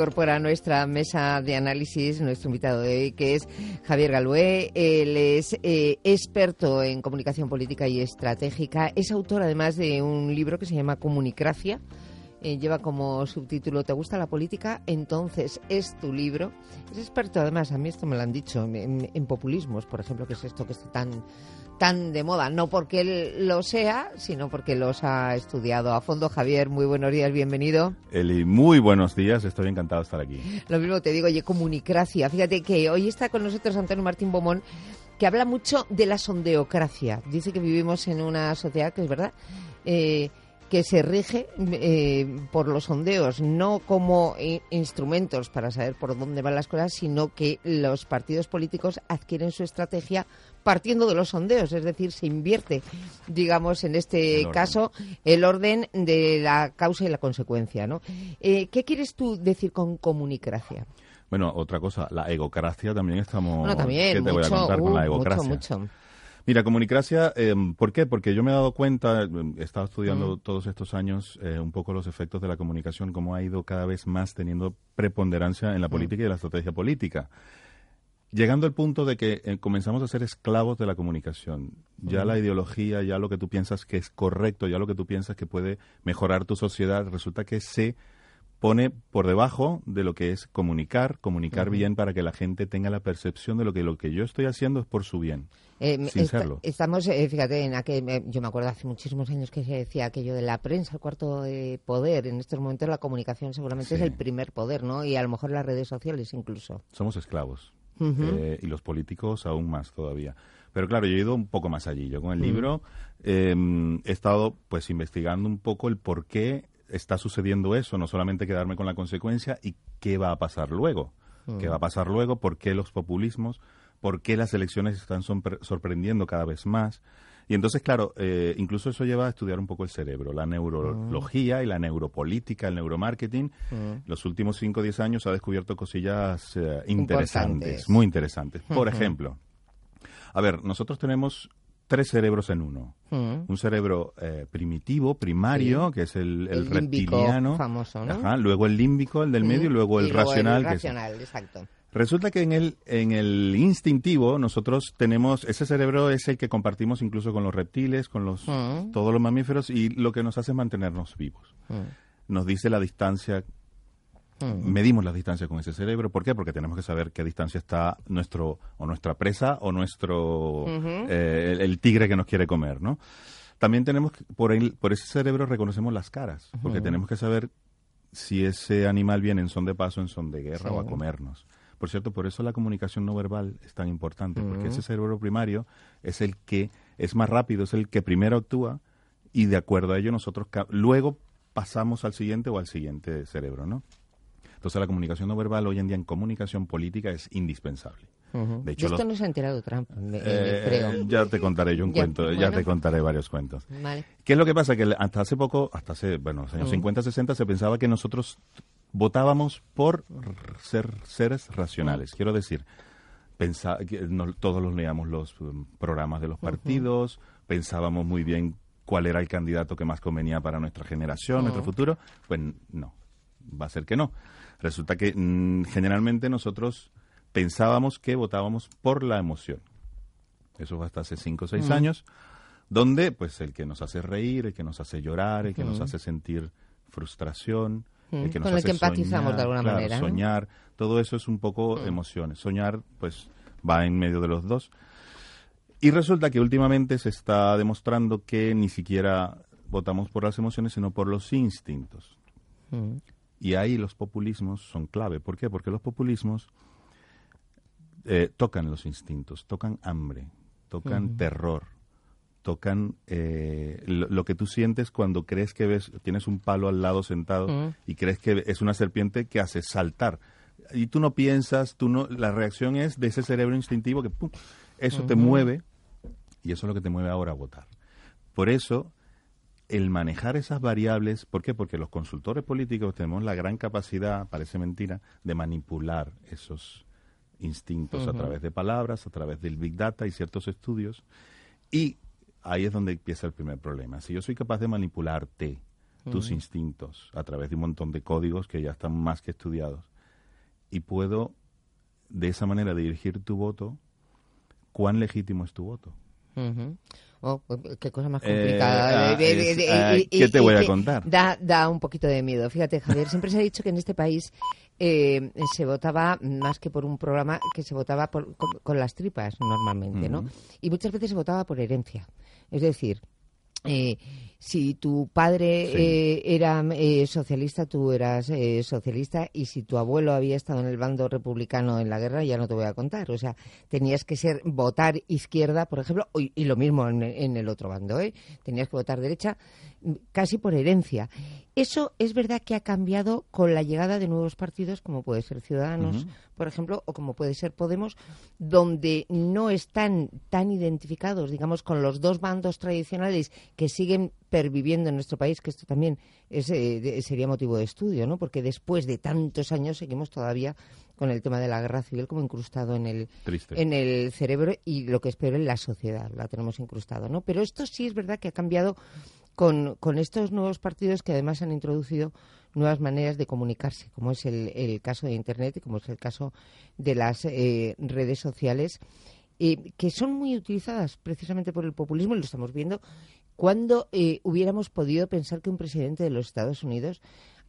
incorpora a nuestra mesa de análisis nuestro invitado de hoy, que es Javier Galué. Él es eh, experto en comunicación política y estratégica. Es autor, además, de un libro que se llama Comunicracia. Eh, lleva como subtítulo ¿Te gusta la política? Entonces es tu libro. Es experto, además, a mí esto me lo han dicho, en, en populismos, por ejemplo, que es esto que está tan tan de moda, no porque él lo sea, sino porque los ha estudiado a fondo. Javier, muy buenos días, bienvenido. Eli, muy buenos días, estoy encantado de estar aquí. Lo mismo te digo, oye, comunicracia. Fíjate que hoy está con nosotros Antonio Martín Bomón, que habla mucho de la sondeocracia. Dice que vivimos en una sociedad que es verdad. Eh, que se rige eh, por los sondeos, no como instrumentos para saber por dónde van las cosas, sino que los partidos políticos adquieren su estrategia partiendo de los sondeos, es decir, se invierte, digamos, en este caso, el orden de la causa y la consecuencia. ¿no? Eh, ¿Qué quieres tú decir con comunicracia? Bueno, otra cosa, la egocracia también estamos... Bueno, también, ¿Qué te voy a contar con la uh, egocracia? Mucho, mucho. Mira, comunicracia, eh, ¿por qué? Porque yo me he dado cuenta, he estado estudiando mm. todos estos años eh, un poco los efectos de la comunicación, cómo ha ido cada vez más teniendo preponderancia en la mm. política y en la estrategia política. Llegando al punto de que eh, comenzamos a ser esclavos de la comunicación. Ya mm. la ideología, ya lo que tú piensas que es correcto, ya lo que tú piensas que puede mejorar tu sociedad, resulta que se pone por debajo de lo que es comunicar, comunicar bien para que la gente tenga la percepción de lo que lo que yo estoy haciendo es por su bien. Eh, sin serlo. Estamos, eh, fíjate, en aquel, yo me acuerdo hace muchísimos años que se decía aquello de la prensa, el cuarto de poder. En estos momentos la comunicación seguramente es el primer poder, ¿no? Y a lo mejor las redes sociales incluso. Somos esclavos. Eh, y los políticos aún más todavía. Pero claro, yo he ido un poco más allí. Yo con el libro em, he estado pues investigando un poco el por qué está sucediendo eso, no solamente quedarme con la consecuencia y qué va a pasar luego. ¿Qué va a pasar luego? ¿Por qué los populismos? ¿Por qué las elecciones están sorprendiendo cada vez más? Y entonces, claro, eh, incluso eso lleva a estudiar un poco el cerebro, la neurología y la neuropolítica, el neuromarketing. Los últimos 5 o 10 años ha descubierto cosillas eh, interesantes, muy interesantes. Por ejemplo, a ver, nosotros tenemos tres cerebros en uno. Mm. Un cerebro eh, primitivo, primario, que es el, el, reptiliano. famoso, ¿no? Ajá, luego el límbico, el del medio, y luego el racional. El racional, exacto. Resulta que en el, en el instintivo nosotros tenemos, ese cerebro es el que compartimos incluso con los reptiles, con los, mm. todos los mamíferos, y lo que nos hace es mantenernos vivos. Mm. Nos dice la distancia Mm. Medimos la distancia con ese cerebro. ¿Por qué? Porque tenemos que saber qué distancia está nuestro o nuestra presa o nuestro eh, el, tigre que nos quiere comer, ¿no? También tenemos que, por por ese cerebro reconocemos las caras, porque tenemos que saber si ese animal viene en son de paso, en son de guerra o a comernos. Por cierto, por eso la comunicación no verbal es tan importante, porque ese cerebro primario es el que es más rápido, es el que primero actúa y de acuerdo a ello nosotros luego pasamos al siguiente o al siguiente cerebro, ¿no? Entonces la comunicación no verbal hoy en día en comunicación política es indispensable. De hecho, esto no se ha enterado Trump, eh, creo. Ya te contaré yo un cuento, ya te contaré varios cuentos. ¿Qué es lo que pasa? Que hasta hace poco, hasta hace, bueno, los años 50, 60, se pensaba que nosotros votábamos por ser seres racionales. Quiero decir, pensaba que todos los leíamos los um, programas de los partidos, pensábamos muy bien cuál era el candidato que más convenía para nuestra generación, nuestro futuro. Pues no, va a ser que no. Resulta que mm, generalmente nosotros pensábamos que votábamos por la emoción. Eso fue hasta hace cinco o seis años, donde pues el que nos hace reír, el que nos hace llorar, el que nos hace sentir frustración, el que nos Con el que empatizamos de alguna manera. Soñar, todo eso es un poco emociones. Soñar pues va en medio de los dos. Y resulta que últimamente se está demostrando que ni siquiera votamos por las emociones, sino por los instintos. Y ahí los populismos son clave. ¿Por qué? Porque los populismos eh, tocan los instintos, tocan hambre, tocan terror, tocan eh, lo, que tú sientes cuando crees que ves, tienes un palo al lado sentado y crees que es una serpiente que hace saltar. Y tú no piensas, tú no, la reacción es de ese cerebro instintivo que ¡pum! eso te mueve y eso es lo que te mueve ahora a votar. Por eso el manejar esas variables, ¿por qué? Porque los consultores políticos tenemos la gran capacidad, parece mentira, de manipular esos instintos a través de palabras, a través del Big Data y ciertos estudios. Y ahí es donde empieza el primer problema. Si yo soy capaz de manipularte, tus instintos, a través de un montón de códigos que ya están más que estudiados, y puedo de esa manera dirigir tu voto, ¿cuán legítimo es tu voto? Oh, pues, qué cosa más complicada. ¿Qué te voy a contar? Da, da un poquito de miedo. Fíjate, Javier, siempre se ha dicho que en este país eh, se votaba más que por un programa, que se votaba con, las tripas normalmente, ¿no? Y muchas veces se votaba por herencia. Es decir, eh, si tu padre eh, era eh, socialista, tú eras eh, socialista y si tu abuelo había estado en el bando republicano en la guerra, ya no te voy a contar. O sea, tenías que ser votar izquierda, por ejemplo, y, lo mismo en, en, el otro bando, ¿eh? Tenías que votar derecha casi por herencia. Eso es verdad que ha cambiado con la llegada de nuevos partidos, como puede ser Ciudadanos, por ejemplo, o como puede ser Podemos, donde no están tan identificados, digamos, con los dos bandos tradicionales que siguen perviviendo en nuestro país, que esto también eh, sería motivo de estudio, ¿no? Porque después de tantos años seguimos todavía con el tema de la guerra civil como incrustado en el, en el cerebro y lo que espero en la sociedad, la tenemos incrustado, ¿no? Pero esto sí es verdad que ha cambiado con, con estos nuevos partidos que además han introducido nuevas maneras de comunicarse, como es el, caso de Internet y como es el caso de las eh, redes sociales, eh, que son muy utilizadas precisamente por el populismo, y lo estamos viendo, cuando eh, hubiéramos podido pensar que un presidente de los Estados Unidos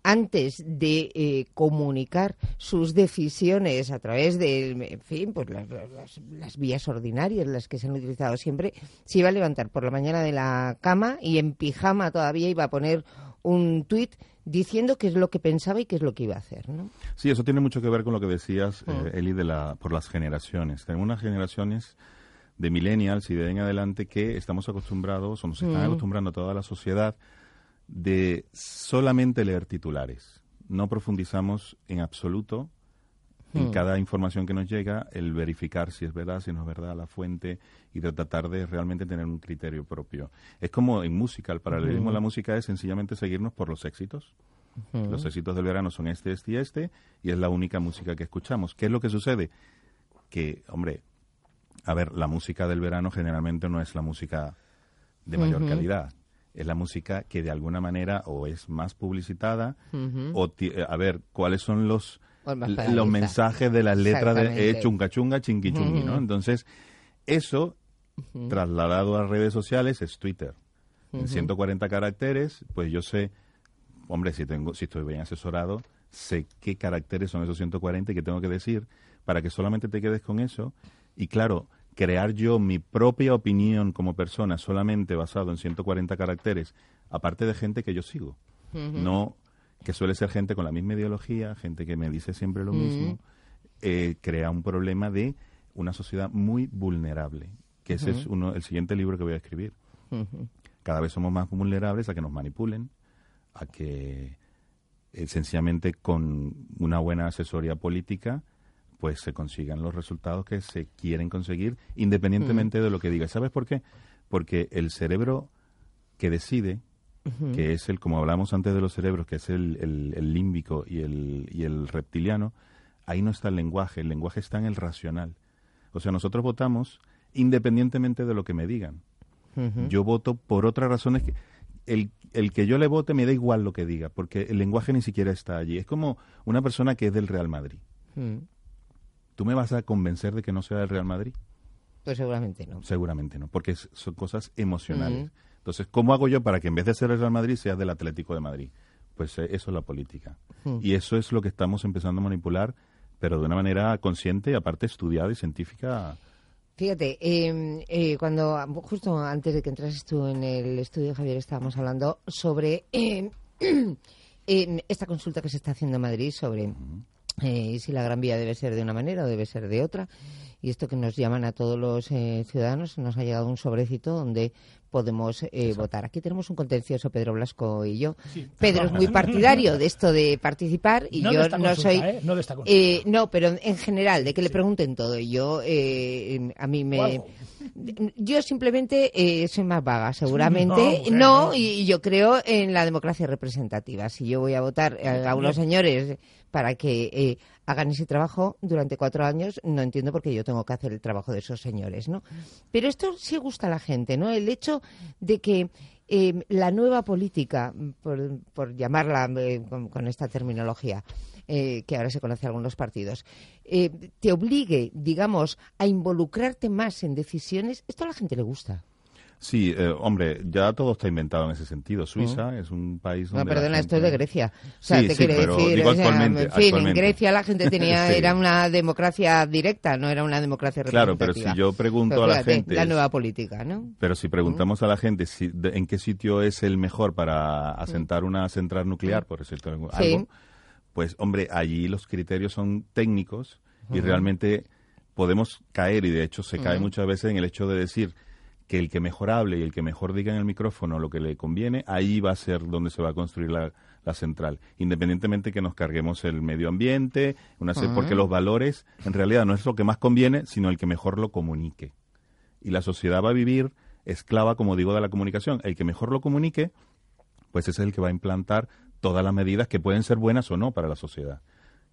antes de eh, comunicar sus decisiones a través de, en fin, pues las, vías ordinarias, las que se han utilizado siempre, se iba a levantar por la mañana de la cama y en pijama todavía iba a poner un tuit diciendo qué es lo que pensaba y qué es lo que iba a hacer, ¿no? Sí, eso tiene mucho que ver con lo que decías, eh, mm. Eli, de la, por las generaciones. Tengo unas generaciones de millennials y de ahí en adelante que estamos acostumbrados, o nos están mm. acostumbrando a toda la sociedad, de solamente leer titulares. No profundizamos en absoluto en hmm. cada información que nos llega, el verificar si es verdad, si no es verdad, la fuente y de tratar de realmente tener un criterio propio. Es como en música, el paralelismo la música es sencillamente seguirnos por los éxitos. Los éxitos del verano son este, este y este, y es la única música que escuchamos. ¿Qué es lo que sucede? Que, hombre, a ver, la música del verano generalmente no es la música de mayor calidad. Es la música que de alguna manera o es más publicitada o a ver cuáles son los los mensajes de las letras de eh, chunga chunga chingui chungui, ¿no? Entonces, eso trasladado a redes sociales es Twitter. En 140 caracteres, pues yo sé, hombre, si tengo si estoy bien asesorado, sé qué caracteres son esos 140 y qué tengo que decir para que solamente te quedes con eso. Y claro, crear yo mi propia opinión como persona solamente basado en 140 caracteres, aparte de gente que yo sigo. No que suele ser gente con la misma ideología, gente que me dice siempre lo mismo, eh, crea un problema de una sociedad muy vulnerable, que ese es uno, el siguiente libro que voy a escribir. Cada vez somos más vulnerables a que nos manipulen, a que eh, sencillamente con una buena asesoría política pues se consigan los resultados que se quieren conseguir independientemente de lo que diga. ¿Sabes por qué? Porque el cerebro que decide, que es el, como hablamos antes de los cerebros, que es el, el, límbico y el, y el reptiliano, ahí no está el lenguaje, el lenguaje está en el racional. O sea, nosotros votamos independientemente de lo que me digan. Yo voto por otras razones que el, el, que yo le vote me da igual lo que diga, porque el lenguaje ni siquiera está allí. Es como una persona que es del Real Madrid. ¿Tú me vas a convencer de que no sea del Real Madrid? Pues seguramente no. Seguramente no, porque son cosas emocionales. Entonces, ¿cómo hago yo para que en vez de ser el Real Madrid sea del Atlético de Madrid? Pues eh, eso es la política. Y eso es lo que estamos empezando a manipular, pero de una manera consciente, aparte estudiada y científica. Fíjate, em, eh, cuando justo antes de que entrases tú en el estudio, Javier, estábamos hablando sobre em, em, esta consulta que se está haciendo en Madrid sobre eh, si la Gran Vía debe ser de una manera o debe ser de otra. Y esto que nos llaman a todos los eh, ciudadanos, nos ha llegado un sobrecito donde podemos eh, votar. Aquí tenemos un contencioso, Pedro Blasco y yo. Pedro es muy partidario de esto de participar y yo no soy. ¿eh? No, no, pero en general, de que le pregunten todo. Y yo, a mí me. Yo simplemente soy más vaga, seguramente. No, y, yo creo en la democracia representativa. Si yo voy a votar a unos señores para que eh, hagan ese trabajo durante cuatro años, no entiendo por qué yo tengo que hacer el trabajo de esos señores, ¿no? Pero esto sí gusta a la gente, ¿no? El hecho de que eh, la nueva política, por, llamarla eh, con, esta terminología, eh, que ahora se conoce algunos partidos, eh, te obligue, digamos, a involucrarte más en decisiones, esto a la gente le gusta. Sí, eh, hombre, ya todo está inventado en ese sentido. Suiza es un país donde. No, perdona, la esto es gente- de Grecia. O sea, Sí, te sí, quiere pero decir, o sea, actualmente, en fin, en. Grecia la gente tenía, Sí. era una democracia directa, no era una democracia Claro, pero representativa. si yo pregunto Pero a la fíjate, gente- La nueva política, ¿no? Pero si preguntamos a la gente si, de- en qué sitio es el mejor para asentar una central nuclear, por decirte algo, Sí. algo, pues hombre, allí los criterios son técnicos y realmente podemos caer, y de hecho se cae muchas veces en el hecho de decir que el que mejor hable y el que mejor diga en el micrófono lo que le conviene, ahí va a ser donde se va a construir la, la central, independientemente que nos carguemos el medio ambiente, una se- porque los valores en realidad no es lo que más conviene, sino el que mejor lo comunique y la sociedad va a vivir esclava, como digo, de la comunicación. El que mejor lo comunique, pues ese es el que va a implantar todas las medidas que pueden ser buenas o no para la sociedad.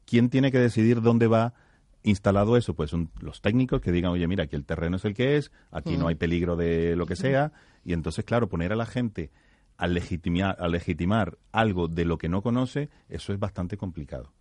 ¿Quién tiene que decidir dónde va instalado eso? Pues son los técnicos que digan, oye, mira, aquí el terreno es el que es, aquí no hay peligro de lo que sea, y entonces, claro, poner a la gente a legitimar, a legitimar algo de lo que no conoce, eso es bastante complicado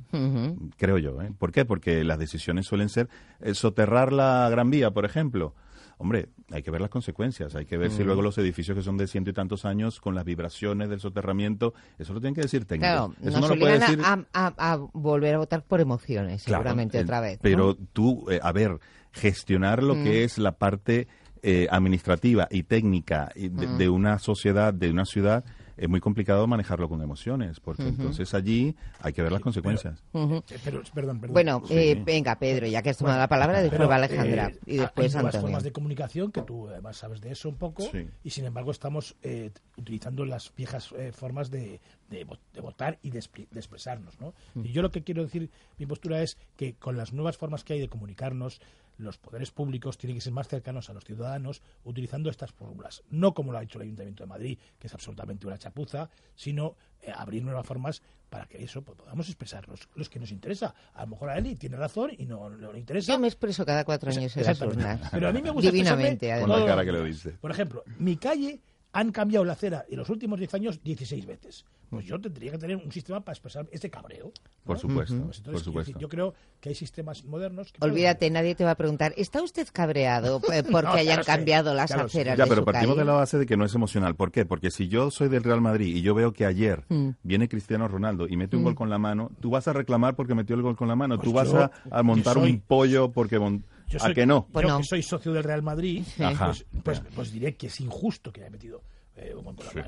creo yo. ¿eh? ¿Por qué? Porque las decisiones suelen ser eh, soterrar la Gran Vía, por ejemplo. Hombre, hay que ver las consecuencias, hay que ver si luego los edificios que son de ciento y tantos años, con las vibraciones del soterramiento, eso lo tienen que decir técnicos. Claro, eso no lo puede decir. a, a- a volver a votar por emociones, Claro, seguramente otra vez. ¿no? Pero tú, eh, a ver, gestionar lo que es la parte eh, administrativa y técnica de una sociedad, de una ciudad, es muy complicado manejarlo con emociones, porque entonces allí hay que ver las consecuencias. Eh, Pero, perdón, perdón. Bueno, Sí. eh, venga, Pedro, ya que has tomado la palabra, después Pero, va Alejandra eh, y después hay nuevas Antonio. formas de comunicación que tú además sabes de eso un poco Sí. y sin embargo estamos eh, utilizando las viejas eh, formas de, de vo- de votar y de expresarnos. ¿no? Mm. Y yo lo que quiero decir, mi postura es que con las nuevas formas que hay de comunicarnos, los poderes públicos tienen que ser más cercanos a los ciudadanos utilizando estas fórmulas. No como lo ha hecho el Ayuntamiento de Madrid, que es absolutamente una chapuza, sino eh, abrir nuevas formas para que eso pues, podamos expresar los, los que nos interesa. A lo mejor a Eli tiene razón y no, no le interesa. Yo me expreso cada cuatro años en las urnas. Pero a mí me gusta Divinamente, Con la cara que lo dice. Por ejemplo, mi calle han cambiado la acera en los últimos 10 años 16 veces. Pues yo tendría que tener un sistema para expresar este cabreo. ¿no? Por supuesto, Pues entonces, por supuesto. decir, yo creo que hay sistemas modernos que... pueden- Olvídate, nadie te va a preguntar, ¿está usted cabreado eh, porque No, hayan sé, cambiado las sé. aceras Ya, de pero su partimos calle? de la base de que no es emocional. ¿Por qué? Porque si yo soy del Real Madrid y yo veo que ayer Mm. viene Cristiano Ronaldo y mete un gol con la mano, tú vas a reclamar porque metió el gol con la mano. Pues tú vas yo- a, a montar soy- un pollo porque... mon- Yo ¿A que no? Yo Pues no. que soy socio del Real Madrid, Ajá. pues, pues, pues diré que es injusto que haya metido eh, Sí.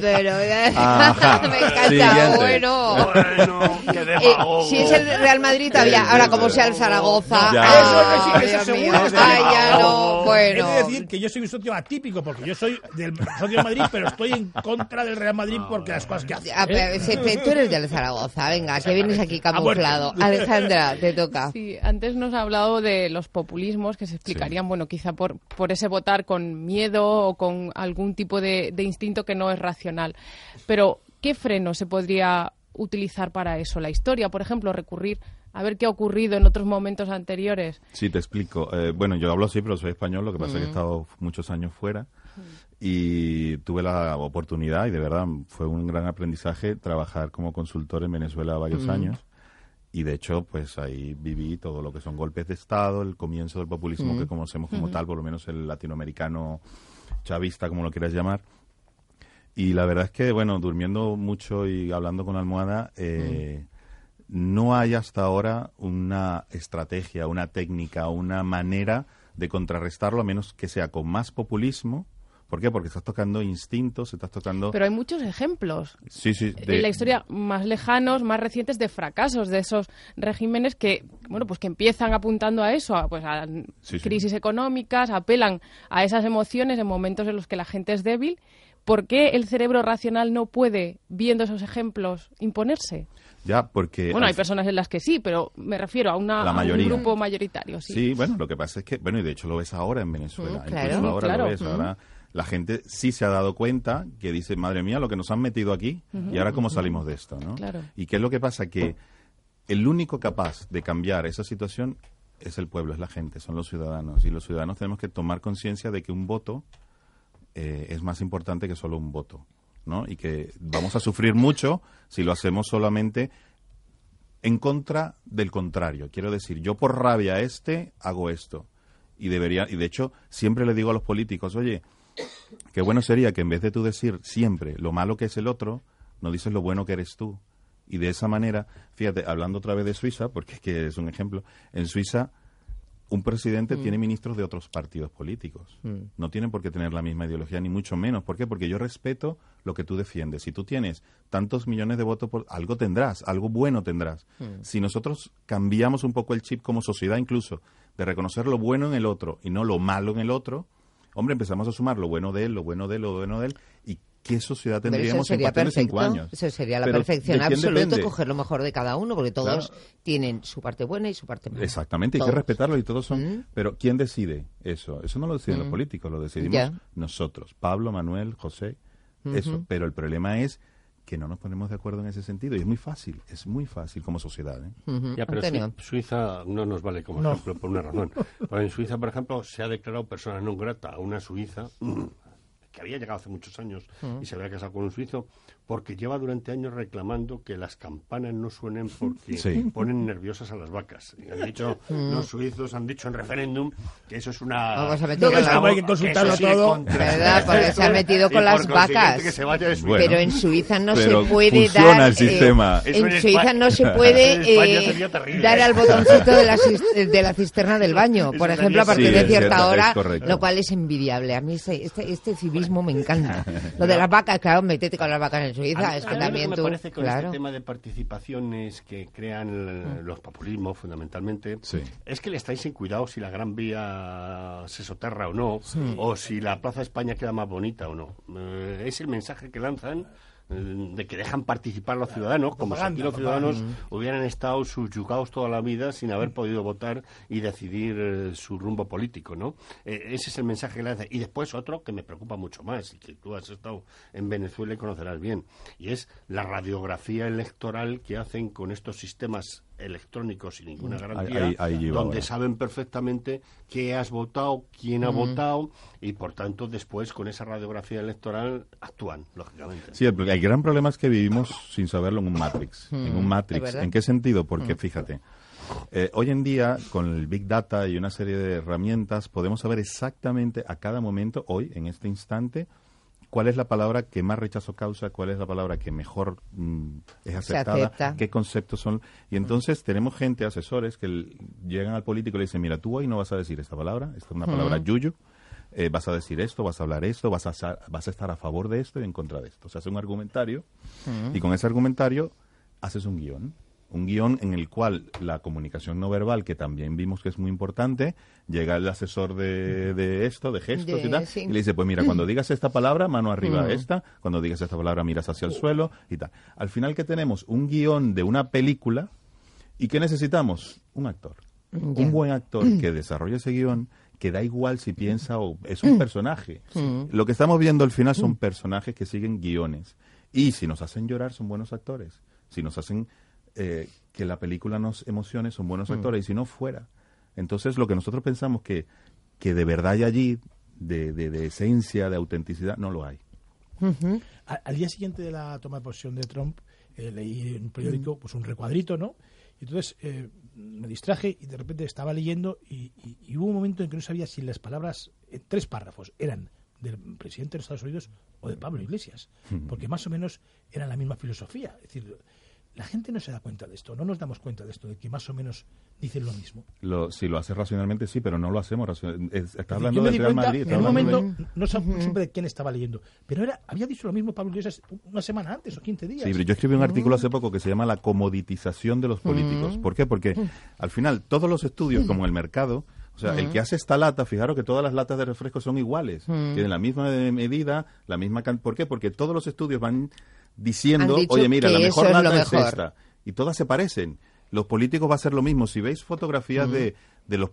Pero, me encanta, Siguiente. bueno. Bueno, Eh, si es el Real Madrid todavía, Sí, ahora sí, como sí. sea el Zaragoza. Ya. ah, Eso sí, Dios Ay, ya no, bueno. He de decir que yo soy un socio atípico porque yo soy del socio Madrid, pero estoy en contra del Real Madrid porque las cosas que hace. Ah, ¿eh? sí, tú eres del Zaragoza, venga, que vienes aquí Ah, camuflado. Alejandra, te toca. Sí, antes nos ha hablado de los populismos que se explicarían, bueno, quizá por, por ese votar con miedo o con algún tipo de, de instinto que no es racional. Pero, ¿qué freno se podría utilizar para eso? La historia, por ejemplo, recurrir a ver qué ha ocurrido en otros momentos anteriores. Sí, te explico. Eh, bueno, yo hablo así, pero soy español, lo que pasa es que he estado muchos años fuera y tuve la oportunidad, y de verdad fue un gran aprendizaje, trabajar como consultor en Venezuela varios años. Y de hecho, pues ahí viví todo lo que son golpes de Estado, el comienzo del populismo que conocemos como tal, por lo menos el latinoamericano chavista, como lo quieras llamar. Y la verdad es que, bueno, durmiendo mucho y hablando con la almohada, eh, no hay hasta ahora una estrategia, una técnica, una manera de contrarrestarlo, a menos que sea con más populismo. ¿Por qué? Porque estás tocando instintos, estás tocando... Pero hay muchos ejemplos sí, sí, de- en la historia más lejanos, más recientes de fracasos de esos regímenes que, bueno, pues que empiezan apuntando a eso, a, pues a Sí, sí. crisis económicas, apelan a esas emociones en momentos en los que la gente es débil. ¿Por qué el cerebro racional no puede, viendo esos ejemplos, imponerse? Ya, porque... Bueno, hay personas en las que sí, pero me refiero a, una, La a un grupo mayoritario. Sí. Sí, bueno, lo que pasa es que, bueno, y de hecho lo ves ahora en Venezuela. Mm, claro. Ahora lo ves. Ahora la gente sí se ha dado cuenta que dice, madre mía, lo que nos han metido aquí y ahora cómo salimos de esto, ¿no? Claro. Y qué es lo que pasa que el único capaz de cambiar esa situación es el pueblo, es la gente, son los ciudadanos. Y los ciudadanos tenemos que tomar conciencia de que un voto eh, es más importante que solo un voto, ¿no? Y que vamos a sufrir mucho si lo hacemos solamente en contra del contrario. Quiero decir, yo por rabia a este hago esto. Y debería, y de hecho, siempre le digo a los políticos, oye, qué bueno sería que en vez de tú decir siempre lo malo que es el otro, no dices lo bueno que eres tú. Y de esa manera, fíjate, hablando otra vez de Suiza, porque es que es un ejemplo, en Suiza un presidente tiene ministros de otros partidos políticos. No tienen por qué tener la misma ideología, ni mucho menos. ¿Por qué? Porque yo respeto lo que tú defiendes. Si tú tienes tantos millones de votos, por, algo tendrás, algo bueno tendrás. Si nosotros cambiamos un poco el chip como sociedad incluso, de reconocer lo bueno en el otro y no lo malo en el otro, hombre, empezamos a sumar lo bueno de él, lo bueno de él, lo bueno de él, y ¿qué sociedad tendríamos en de cinco años? Eso sería la perfección absoluta, coger lo mejor de cada uno, porque todos tienen su parte buena y su parte mala. Exactamente, hay que respetarlo y todos son... Mm. Pero ¿quién decide eso? Eso no lo deciden los mm. políticos, lo decidimos nosotros, Pablo, Manuel, José, eso. Pero el problema es que no nos ponemos de acuerdo en ese sentido y es muy fácil, es muy fácil como sociedad. ¿eh? Ya, pero Suiza no nos vale como ejemplo por una razón. en Suiza, por ejemplo, se ha declarado persona no grata a una suiza que había llegado hace muchos años y se había casado con un suizo, porque lleva durante años reclamando que las campanas no suenen porque ponen nerviosas a las vacas. Y han dicho, los suizos han dicho en referéndum que eso es una... Vamos a meter hay que consultarlo todo. ¿Verdad? Porque se ha metido con las vacas. pero en Suiza no se puede dar... el eh, sistema. en Suiza no se puede eh, dar al botoncito de la, de la cisterna del baño, por ejemplo, a partir de cierta hora, lo cual es envidiable. A mí este, este civismo me encanta. Lo de las vacas, claro, metete con las vacas en Suiza, es que también me parece con este tema de participaciones que crean los populismos fundamentalmente, es que le estáis sin cuidado si la Gran Vía se soterra o no, o si la Plaza España queda más bonita o no. Eh, es el mensaje que lanzan de que dejan participar los ciudadanos, como si aquí los ciudadanos hubieran estado subyugados toda la vida sin haber podido votar y decidir eh, su rumbo político, ¿no? Eh, ese es el mensaje que le hace. Y después otro que me preocupa mucho más y que tú has estado en Venezuela y conocerás bien, y es la radiografía electoral que hacen con estos sistemas electrónicos sin ninguna garantía, donde saben perfectamente qué has votado, quién ha votado y por tanto después con esa radiografía electoral actúan, lógicamente. Sí, el, el gran problema es que vivimos sin saberlo en un Matrix. En un Matrix. ¿En qué sentido? Porque fíjate, eh, hoy en día, con el Big Data y una serie de herramientas, podemos saber exactamente a cada momento, hoy, en este instante, cuál es la palabra que más rechazo causa, cuál es la palabra que mejor mm, es aceptada, qué conceptos son. Y entonces tenemos gente, asesores, que llegan al político y le dicen, mira, tú hoy no vas a decir esta palabra, esta es una palabra yuyu, eh, vas a decir esto, vas a hablar esto, vas a, vas a estar a favor de esto y en contra de esto. O sea, hace un argumentario y con ese argumentario haces un guion un guion en el cual la comunicación no verbal, que también vimos que es muy importante, llega el asesor de, esto, de gestos y tal, y le dice, pues mira, cuando digas esta palabra, mano arriba mm. esta, cuando digas esta palabra, miras hacia el suelo y tal. Al final que tenemos un guion de una película y ¿qué necesitamos? Un actor. Un buen actor que desarrolle ese guion, que da igual si piensa o es un personaje. Lo que estamos viendo al final son personajes que siguen guiones. Y si nos hacen llorar, son buenos actores. Si nos hacen eh, que la película nos emocione, son buenos mm. actores, y si no, fuera. Entonces, lo que nosotros pensamos que, que de verdad hay allí, de, de, esencia, de autenticidad, no lo hay. al, día siguiente de la toma de posesión de Trump, eh, leí en un periódico pues un recuadrito, ¿no? Y entonces eh, me distraje y de repente estaba leyendo y, hubo un momento en que no sabía si las palabras, tres párrafos, eran del presidente de Estados Unidos o de Pablo Iglesias, porque más o menos eran la misma filosofía. Es decir, la gente no se da cuenta de esto, no nos damos cuenta de esto, de que más o menos dicen lo mismo. Lo, si lo hace racionalmente, sí, pero no lo hacemos racionalmente. Está hablando de Real Madrid. En un momento, no supe de quién estaba leyendo, pero era, había dicho lo mismo Pablo Iglesias una semana antes o 15 días. Sí, pero yo escribí un artículo hace poco que se llama La comoditización de los políticos. ¿Por qué? Porque al final todos los estudios, como el mercado, o sea, el que hace esta lata, fijaros que todas las latas de refresco son iguales, tienen la misma medida, la misma... ¿Por qué? Porque todos los estudios van diciendo, oye, mira, la mejor lata es, esta. Y todas se parecen. Los políticos va a ser lo mismo. Si veis fotografías de, de los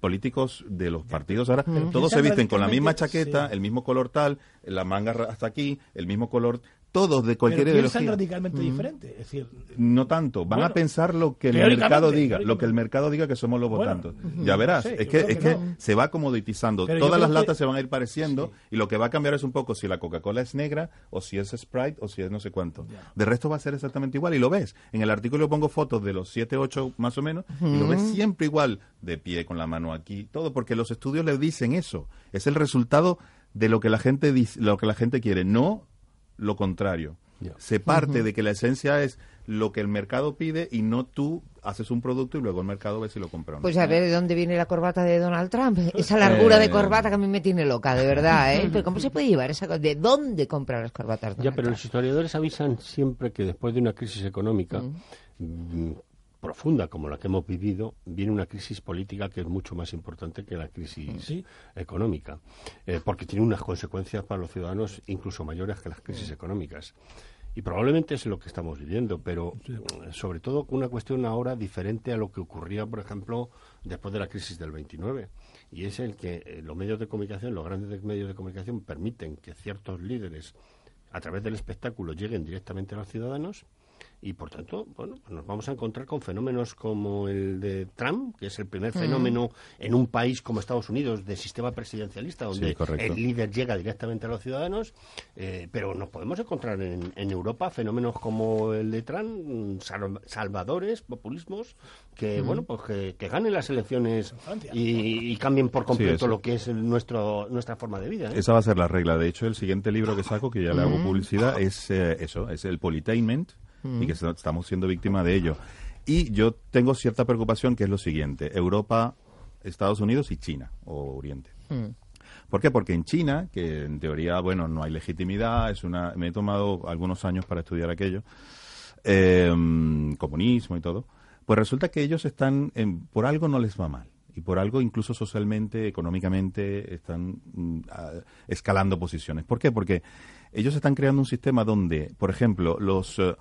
políticos de los partidos ahora, todos se visten con la misma chaqueta, el mismo color tal, la manga hasta aquí, el mismo color todos de cualquier Pero piensan ideología. radicalmente diferente. Es decir, No tanto, van Bueno, a pensar lo que el mercado diga, lo que el mercado diga que somos los Bueno, votantes. ya verás, sé, es que, es que no. se va comoditizando. Pero Todas las que- latas se van a ir pareciendo y lo que va a cambiar es un poco si la Coca-Cola es negra o si es Sprite o si es no sé cuánto. De resto va a ser exactamente igual y lo ves. En el artículo pongo fotos de los 7, 8 más o menos y lo ves siempre igual, de pie, con la mano aquí, todo, porque los estudios le dicen eso. Es el resultado de lo que la gente dice, lo que la gente quiere, no lo contrario. Ya. Se parte de que la esencia es lo que el mercado pide y no tú haces un producto y luego el mercado ve si lo compra o no. Pues a ver de dónde viene la corbata de Donald Trump. Esa largura de Eh. corbata que a mí me tiene loca, de verdad, ¿eh? Pero ¿cómo se puede llevar esa ¿De dónde compra las corbatas Ya, Donald pero los Trump? historiadores avisan siempre que después de una crisis económica mm, profunda como la que hemos vivido, viene una crisis política que es mucho más importante que la crisis Sí. económica, eh, porque tiene unas consecuencias para los ciudadanos incluso mayores que las crisis económicas. Y probablemente es lo que estamos viviendo, pero mm, sobre todo una cuestión ahora diferente a lo que ocurría, por ejemplo, después de la crisis del 29. Y es el que eh, los medios de comunicación, los grandes de- medios de comunicación, permiten que ciertos líderes, a través del espectáculo, lleguen directamente a los ciudadanos. Y por tanto, bueno, pues nos vamos a encontrar con fenómenos como el de Trump, que es el primer fenómeno en un país como Estados Unidos de sistema presidencialista, donde Sí, el líder llega directamente a los ciudadanos, eh, pero nos podemos encontrar en, en Europa fenómenos como el de Trump, mm, sal- salvadores, populismos, que bueno, pues que, que ganen las elecciones y, y cambien por completo lo que es el- nuestro nuestra forma de vida. ¿eh? Esa va a ser la regla. De hecho, el siguiente libro que saco, que ya le hago publicidad, es eh, eso, es el politainment y que est- estamos siendo víctimas de ello. Y yo tengo cierta preocupación que es lo siguiente. Europa, Estados Unidos y China, o Oriente. ¿Por qué? Porque en China, que en teoría, bueno, no hay legitimidad, es una, me he tomado algunos años para estudiar aquello, eh, comunismo y todo, pues resulta que ellos están, en- por algo no les va mal. Y por algo, incluso socialmente, económicamente, están mm, a- escalando posiciones. ¿Por qué? Porque ellos están creando un sistema donde, por ejemplo, los eh,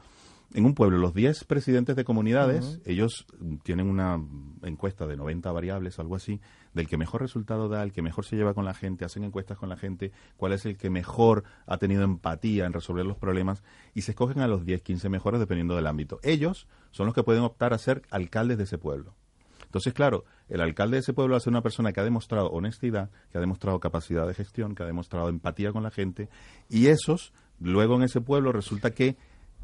en un pueblo, los 10 presidentes de comunidades, ellos mm, tienen una encuesta de 90 variables, algo así, del que mejor resultado da, el que mejor se lleva con la gente, hacen encuestas con la gente, cuál es el que mejor ha tenido empatía en resolver los problemas, y se escogen a los 10, 15 mejores dependiendo del ámbito. Ellos son los que pueden optar a ser alcaldes de ese pueblo. Entonces, claro, el alcalde de ese pueblo va a ser una persona que ha demostrado honestidad, que ha demostrado capacidad de gestión, que ha demostrado empatía con la gente, y esos, luego en ese pueblo resulta que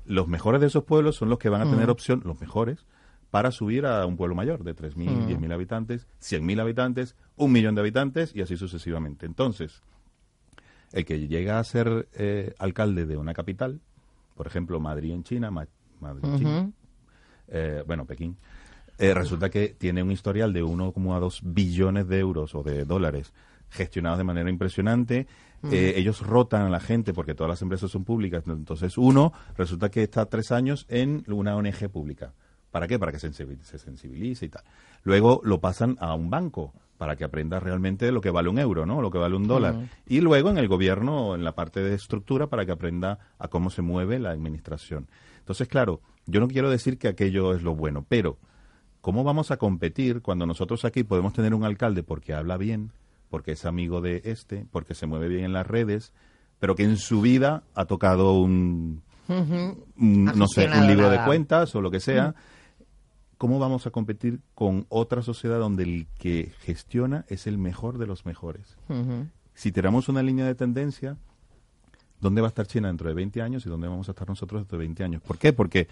los mejores de esos pueblos son los que van a tener opción, los mejores, para subir a un pueblo mayor de 3.000, 10.000 habitantes, 100.000 habitantes, un millón de habitantes y así sucesivamente. Entonces, el que llega a ser eh, alcalde de una capital, por ejemplo, Madrid en China, Ma- Madrid, China, eh, bueno, Pekín, eh, resulta que tiene un historial de 1,2 billones de euros o de dólares gestionados de manera impresionante. Eh, ellos rotan a la gente porque todas las empresas son públicas. Entonces, uno resulta que está tres años en una ONG pública. ¿Para qué? Para que se sensibilice, se sensibilice y tal. Luego lo pasan a un banco para que aprenda realmente lo que vale un euro, ¿no? Lo que vale un dólar. Y luego en el gobierno, en la parte de estructura, para que aprenda a cómo se mueve la administración. Entonces, claro, yo no quiero decir que aquello es lo bueno, pero ¿cómo vamos a competir cuando nosotros aquí podemos tener un alcalde porque habla bien, porque es amigo de este, porque se mueve bien en las redes, pero que en su vida ha tocado un, no sé, un libro de cuentas o lo que sea? ¿Cómo vamos a competir con otra sociedad donde el que gestiona es el mejor de los mejores? Si tenemos una línea de tendencia, ¿dónde va a estar China dentro de 20 años y dónde vamos a estar nosotros dentro de 20 años? ¿Por qué? Porque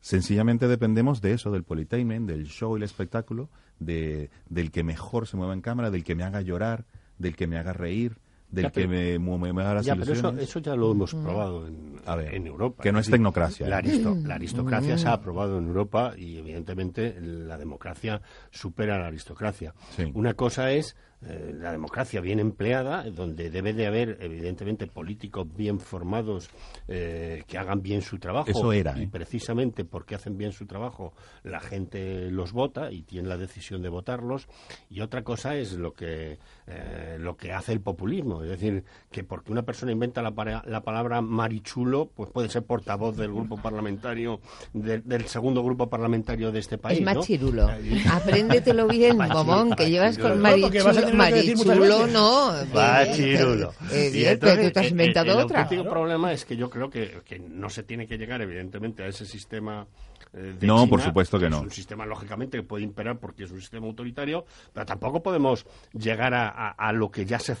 sencillamente dependemos de eso, del politainment, del show y el espectáculo, de, del que mejor se mueva en cámara, del que me haga llorar, del que me haga reír, del Ya, que pero- me, me haga las Ya, pero eso, ilusiones. eso ya lo hemos probado en, A ver, en Europa. que no es tecnocracia, La, ¿eh? aristo- la aristocracia se ha aprobado en Europa y evidentemente la democracia supera a la aristocracia. Sí. Una cosa es eh, la democracia bien empleada, donde debe de haber evidentemente políticos bien formados eh, que hagan bien su trabajo. Eso era, Y ¿eh? precisamente porque hacen bien su trabajo, la gente los vota y tiene la decisión de votarlos. Y otra cosa es lo que, eh, lo que hace el populismo. Es decir, que porque una persona inventa la, la palabra marichulo, pues puede ser portavoz del grupo parlamentario, del segundo grupo parlamentario de este país. Es machirulo. Apréndetelo bien, Momón, que llevas con marichulo. Marichulo no. Machirulo. y entonces, tú te has inventado otra. El problema es que yo creo que, que no se tiene que llegar, evidentemente, a ese sistema eh, no, por supuesto que no. Es un sistema, lógicamente, que puede imperar porque es un sistema autoritario, pero tampoco podemos llegar a, lo que ya se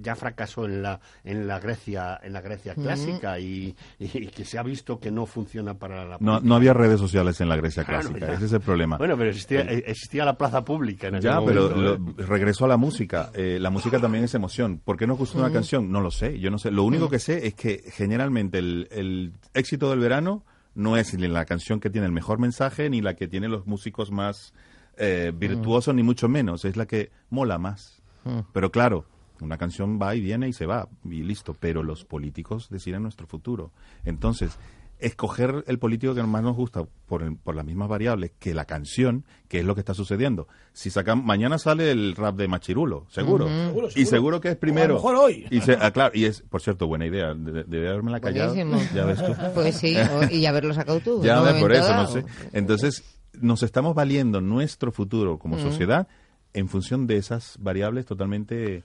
ya fracasó en la, en la Grecia en la Grecia clásica y, que se ha visto que no funciona para la No, no había redes sociales en la Grecia clásica, ese es el problema. Bueno, pero existía, existía la plaza pública en Ya, pero ¿eh? regresó a la música. Eh, la música también es emoción. ¿Por qué no gusta una canción? No lo sé, yo no sé. Lo único que sé es que generalmente el, el éxito del verano no es ni la canción que tiene el mejor mensaje, ni la que tiene los músicos más eh, virtuosos, ni mucho menos. Es la que mola más. Mm. Pero claro, una canción va y viene y se va, y listo. Pero los políticos deciden nuestro futuro. Entonces, escoger el político que más nos gusta por, por las mismas variables que la canción, que es lo que está sucediendo. Si sacamos, mañana sale el rap de Machirulo, seguro. Y seguro que es primero. mejor hoy. Y, se, ah, y es, por cierto, buena idea. Debe haberme la callado. Ya ves tú. Pues sí, y haberlo sacado tú. Ya ves, por eso, no sé. Entonces, nos estamos valiendo nuestro futuro como sociedad en función de esas variables totalmente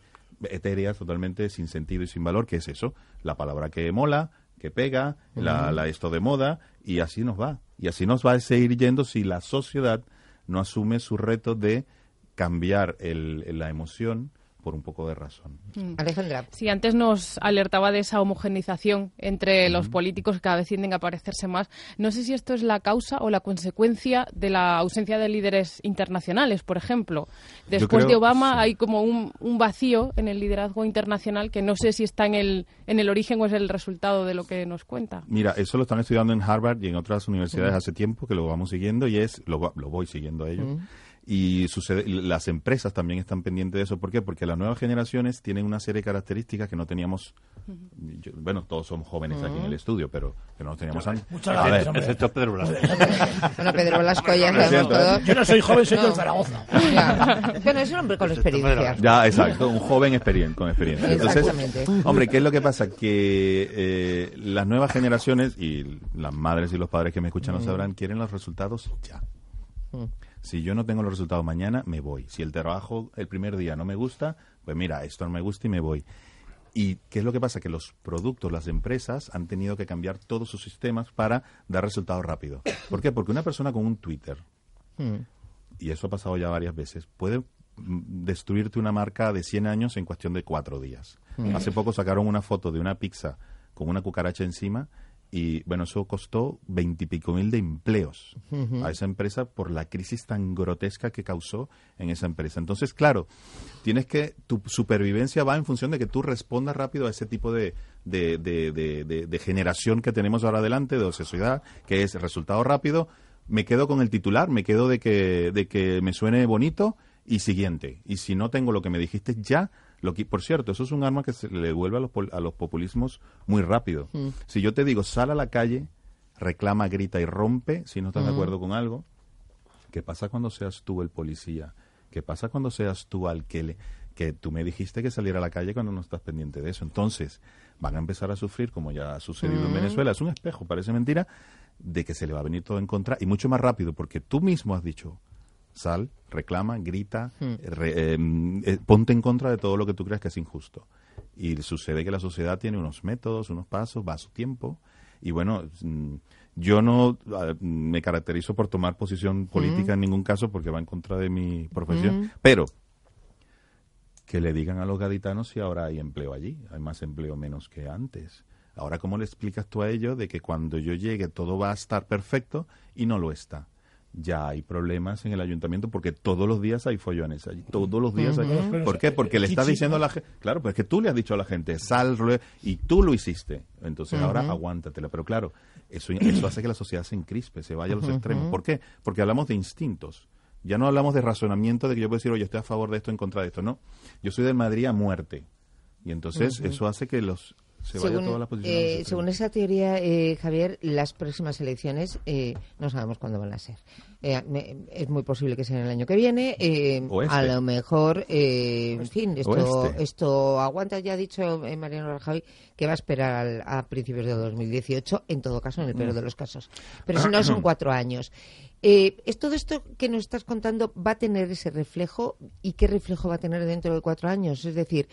etéreas, totalmente sin sentido y sin valor, que es eso, la palabra que mola, que pega, la, la, esto de moda, y así nos va. Y así nos va a seguir yendo si la sociedad no asume su reto de cambiar el, la emoción por un poco de razón. Mm. Alejandra. Sí, antes nos alertaba de esa homogenización entre los políticos que cada vez tienden a parecerse más. No sé si esto es la causa o la consecuencia de la ausencia de líderes internacionales, por ejemplo. Después de Obama hay como un, vacío en el liderazgo internacional que no sé si está en el, en el origen o es el resultado de lo que nos cuenta. Mira, eso lo están estudiando en Harvard y en otras universidades hace tiempo que lo vamos siguiendo y es, lo, lo voy siguiendo a ellos y sucede, las empresas también están pendientes de eso. ¿Por qué? Porque las nuevas generaciones tienen una serie de características que no teníamos. bueno, todos somos jóvenes aquí en el estudio, pero que no teníamos antes. Muchas gracias, hombre. excepto Pedro Blasco. bueno, Pedro Blasco ya sabemos todo. Yo no soy joven, soy de Zaragoza. Bueno, es un hombre con experiencia. Ya, exacto, un joven con experiencia. Entonces, hombre, ¿qué es lo que pasa? Que eh, las nuevas generaciones, y las madres y los padres que me escuchan lo sabrán, quieren los resultados ya. Si yo no tengo los resultados mañana, me voy. Si el trabajo el primer día no me gusta, pues mira, esto no me gusta y me voy. ¿Y qué es lo que pasa? Que los productos, las empresas han tenido que cambiar todos sus sistemas para dar resultados rápidos. ¿Por qué? Porque una persona con un Twitter, hmm. y eso ha pasado ya varias veces, puede mm, destruirte una marca de 100 años en cuestión de cuatro días. Hmm. Hace poco sacaron una foto de una pizza con una cucaracha encima y bueno, eso costó veintipico mil de empleos a esa empresa por la crisis tan grotesca que causó en esa empresa. Entonces, claro, tienes que, tu supervivencia va en función de que tú respondas rápido a ese tipo de, de, de, de, generación que tenemos ahora adelante, de sociedad, que es resultado rápido. Me quedo con el titular, me quedo de que, de que me suene bonito y siguiente. Y si no tengo lo que me dijiste ya, lo que, por cierto, eso es un arma que se le devuelve a los, a los populismos muy rápido. Mm. Si yo te digo, sal a la calle, reclama, grita y rompe si no estás de mm. acuerdo con algo, ¿qué pasa cuando seas tú el policía? ¿Qué pasa cuando seas tú al que le, que tú me dijiste que saliera a la calle cuando no estás pendiente de eso? Entonces, van a empezar a sufrir, como ya ha sucedido en mm. Venezuela. Es un espejo, parece mentira, de que se le va a venir todo en contra y mucho más rápido, porque tú mismo has dicho, sal, reclama, grita, hmm. em, eh, ponte en contra de todo lo que tú creas que es injusto. Y sucede que la sociedad tiene unos métodos, unos pasos, va a su tiempo. Y bueno, mm, yo no ah, me caracterizo por tomar posición política hmm. en ningún caso porque va en contra de mi profesión. Hmm. Pero que le digan a los gaditanos si ahora hay empleo allí. Hay más empleo menos que antes. Ahora, ¿cómo le explicas tú a ellos de que cuando yo llegue todo va a estar perfecto y no lo está? Ya hay problemas en el ayuntamiento porque todos los días hay follones allí, todos los días hay. ¿Por qué? Porque le está diciendo a la gente, claro, pues es que tú le has dicho a la gente, sal, y tú lo hiciste, entonces ahora aguántatela. Pero claro, eso, eso hace que la sociedad se encrispe, se vaya a los extremos. ¿Por qué? Porque hablamos de instintos. Ya no hablamos de razonamiento de que yo puedo decir, oye, estoy a favor de esto, en contra de esto. No, yo soy de Madrid a muerte. Y entonces eso hace que los se vaya según, toda la posición. eh, según esa teoría, eh, Javier, las próximas elecciones eh, no sabemos cuándo van a ser. Eh, me- es muy posible que sea en el año que viene. eh, este. A lo mejor, eh, en fin, esto, este. esto aguanta. Ya ha dicho eh, Mariano Rajoy que va a esperar al- a principios de 2018, en todo caso, en el Mm. peor de los casos. Pero si no, son cuatro años. Eh, ¿es todo esto que nos estás contando va a tener ese reflejo y qué reflejo va a tener dentro de cuatro años? Es decir,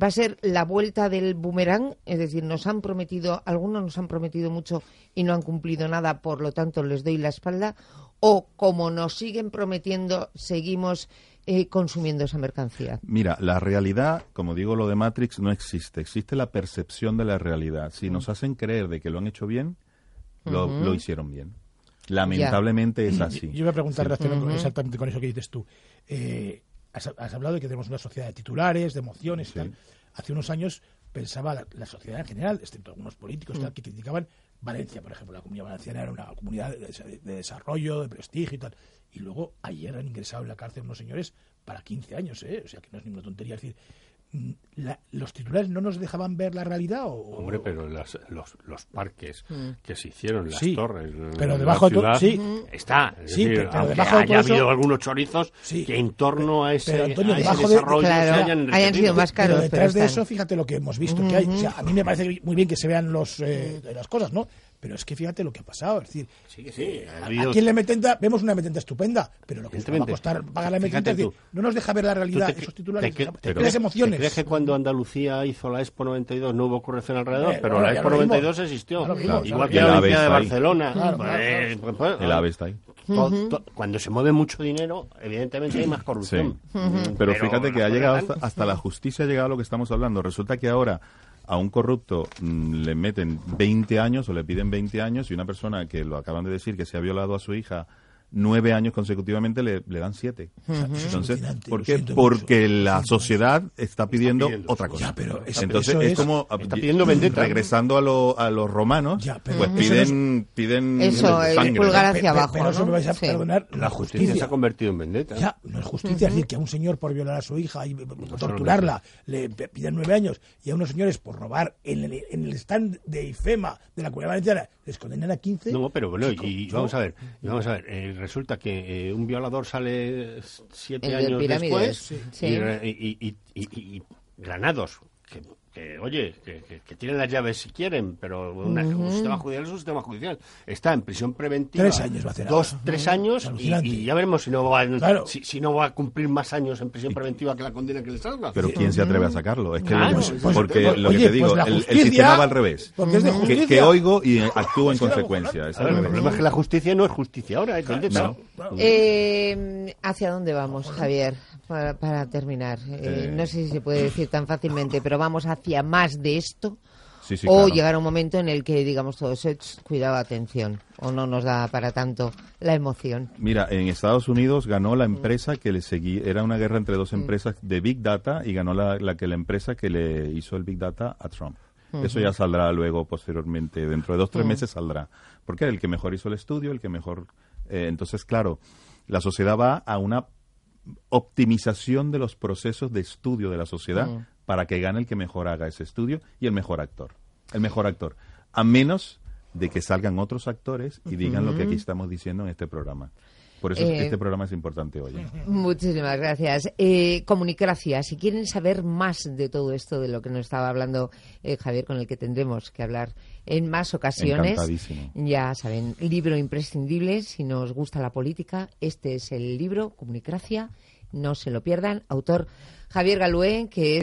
va a ser la vuelta del boomerang, es decir, nos han prometido, algunos nos han prometido mucho y no han cumplido nada, por lo tanto les doy la espalda, o como nos siguen prometiendo, seguimos eh, consumiendo esa mercancía. Mira, la realidad, como digo, lo de Matrix no existe. Existe la percepción de la realidad. Si nos hacen creer de que lo han hecho bien, lo, lo hicieron bien. Lamentablemente es así. Yo voy a preguntar Sí. relacionado exactamente con eso que dices tú. Eh, has, has hablado de que tenemos una sociedad de titulares, de emociones y Sí. tal. Hace unos años pensaba la, la sociedad en general, excepto algunos políticos tal, que criticaban Valencia, por ejemplo. La comunidad valenciana era una comunidad de, de- de desarrollo, de prestigio y tal. Y luego ayer han ingresado en la cárcel unos señores para 15 años, ¿eh? O sea que no es ninguna tontería. Es decir, mm, la- ¿los titulares no nos dejaban ver la realidad? O, Hombre, pero las- los, los parques que se hicieron, las Sí, torres, pero debajo de todo- sí. está. Es Sí, decir, pero debajo de haya eso- habido algunos chorizos Sí. que en torno a ese, Pero, Antonio, a ese debajo de- desarrollo claro, se hayan sido más caros, pero detrás pero de eso, fíjate lo que hemos visto que hay. O sea, a mí me parece muy bien que se vean los, eh, las cosas, ¿no? Pero es que fíjate lo que ha pasado. Es decir, Sí, que sí. ha a, habido- a quién le metenta, vemos una metenta estupenda, pero lo que nos va a costar pagar la metenta, es decir, no nos deja ver la ¿Tú realidad, te- esos titulares, te te, te pero- creas ¿te emociones. crees que cuando Andalucía hizo la Expo 92 no hubo corrección alrededor? Eh, pero bueno, la Expo lo vimos. 92 existió. Lo vimos, Igual ya que la. Olimpiada de. Barcelona. Claro, Pues, claro, pues, pues, El AVE está ahí. to- to- cuando se mueve mucho dinero, evidentemente hay más corrupción. Sí. Mm, Pero fíjate que ha llegado hasta, hasta la justicia ha llegado a lo que estamos hablando. Resulta que ahora a un corrupto mm, le meten 20 años o le piden 20 años y una persona que lo acaban de decir que se ha violado a su hija nueve años consecutivamente le, le dan siete. Entonces, ¿por qué? Porque mucho. la sociedad está pidiendo pidiendo otra cosa. Ya, pero es- Entonces eso es, es- como está pidiendo vendetta. regresando a, lo- a los romanos, Ya, pero pues eso piden piden Eso, el sangre. pulgar hacia abajo, Pero eso ¿no? me vais a Sí. perdonar, La justicia se ha convertido en vendetta. Ya, no es justicia. Es decir, que a un señor por violar a su hija y por torturarla le piden nueve años y a unos señores por robar en el, en el stand de IFEMA de la Comunidad Valenciana les condenan a 15. No, pero bueno, y, vamos a ver, y vamos a ver, eh, resulta que eh, un violador sale siete El años después sí. y- y- y- y Granados, que, que, oye, que, que- que tienen las llaves si quieren, pero una- un sistema judicial es un sistema judicial. Está en prisión preventiva. Tres años va a hacer Dos, ahora. tres años y, ya veremos si no, va, Claro. si, si no va a cumplir más años en prisión preventiva que la condena que le salga. Pero ¿quién se atreve a sacarlo? Es que Claro, lo- pues- pues- porque pues, lo oye, que te digo, pues el, sistema va al revés. Porque es de Que, oigo y actúo en consecuencia. Es ver, el problema es que la justicia no es justicia ahora, es. No. Eh, ¿Hacia dónde vamos, Javier? Para, para terminar. Eh, Eh. No sé si se puede decir tan fácilmente, pero vamos hacia más de esto. Sí, sí, o claro. llegar a un momento en el que digamos todos, "Ech, cuidado, atención, o no nos da para tanto la emoción. Mira, en Estados Unidos ganó la empresa que le seguía, era una guerra entre dos empresas de Big Data y ganó la, la que la empresa que le hizo el Big Data a Trump. Eso ya saldrá luego, posteriormente, dentro de dos, tres meses saldrá. Porque era el que mejor hizo el estudio, el que mejor... eh, entonces, claro, la sociedad va a una optimización de los procesos de estudio de la sociedad para que gane el que mejor haga ese estudio y el mejor actor. El mejor actor. A menos de que salgan otros actores y digan lo que aquí estamos diciendo en este programa. Por eso Eh, este programa es importante hoy. Muchísimas gracias. Eh, Comunicracia, si quieren saber más de todo esto, de lo que nos estaba hablando eh, Javier, con el que tendremos que hablar en más ocasiones, ya saben, libro imprescindible, si nos gusta la política, este es el libro, Comunicracia, no se lo pierdan, autor Javier Galué, que es